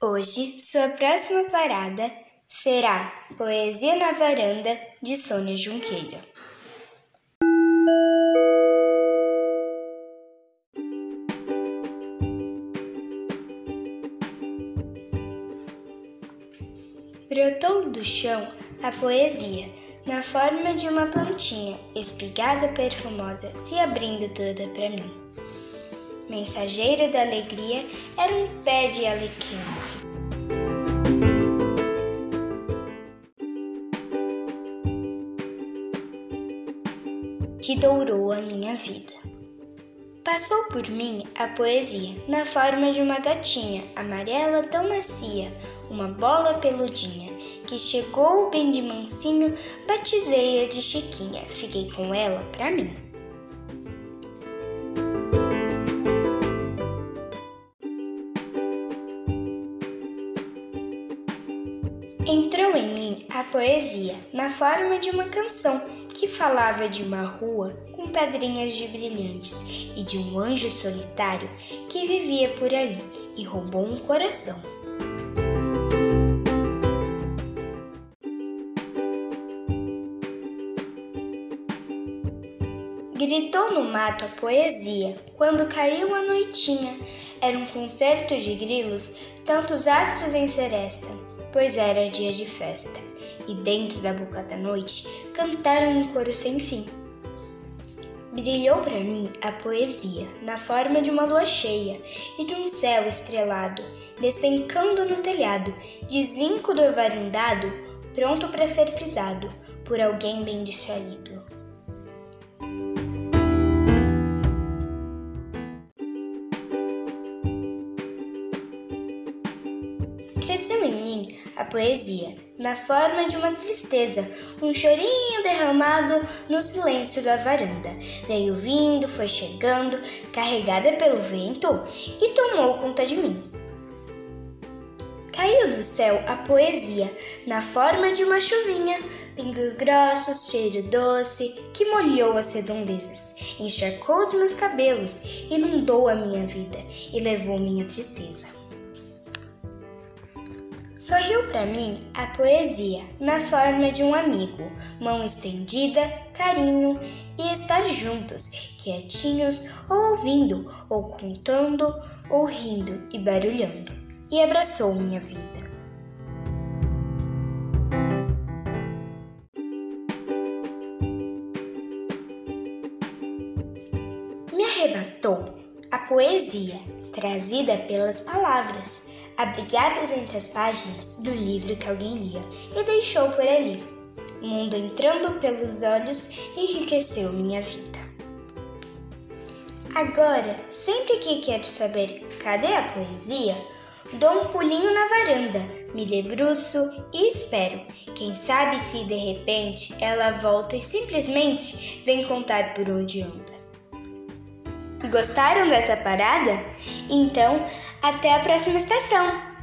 Hoje, sua próxima parada será Poesia na Varanda de Sônia Junqueira. Brotou do chão a poesia, na forma de uma plantinha, espigada perfumosa, se abrindo toda para mim. Mensageiro da alegria era um pé de alecrim. Que dourou a minha vida. Passou por mim a poesia, na forma de uma gatinha, amarela tão macia, uma bola peludinha, que chegou bem de mansinho, batizei-a de Chiquinha, fiquei com ela pra mim. Entrou em mim a poesia, na forma de uma canção que falava de uma rua com pedrinhas de brilhantes e de um anjo solitário que vivia por ali e roubou um coração. Gritou no mato a poesia quando caiu a noitinha. Era um concerto de grilos, tantos astros em seresta, pois era dia de festa. E dentro da boca da noite cantaram um coro sem fim. Brilhou para mim a poesia na forma de uma lua cheia e de um céu estrelado, despencando no telhado, de zinco do varandado, pronto para ser pisado por alguém bem distraído. Cresceu em mim a poesia, na forma de uma tristeza, um chorinho derramado no silêncio da varanda. Veio vindo, foi chegando, carregada pelo vento e tomou conta de mim. Caiu do céu a poesia, na forma de uma chuvinha, pingos grossos, cheiro doce, que molhou as redondezas, encharcou os meus cabelos, inundou a minha vida e levou minha tristeza. Sorriu para mim a poesia, na forma de um amigo, mão estendida, carinho e estar juntos, quietinhos ou ouvindo, ou contando, ou rindo e barulhando, e abraçou minha vida. Me arrebatou a poesia, trazida pelas palavras abrigadas entre as páginas do livro que alguém lia e deixou por ali. O mundo entrando pelos olhos enriqueceu minha vida. Agora, sempre que quero saber cadê a poesia, dou um pulinho na varanda, me debruço e espero. Quem sabe se de repente ela volta e simplesmente vem contar por onde anda. Gostaram dessa parada? Então, até a próxima estação!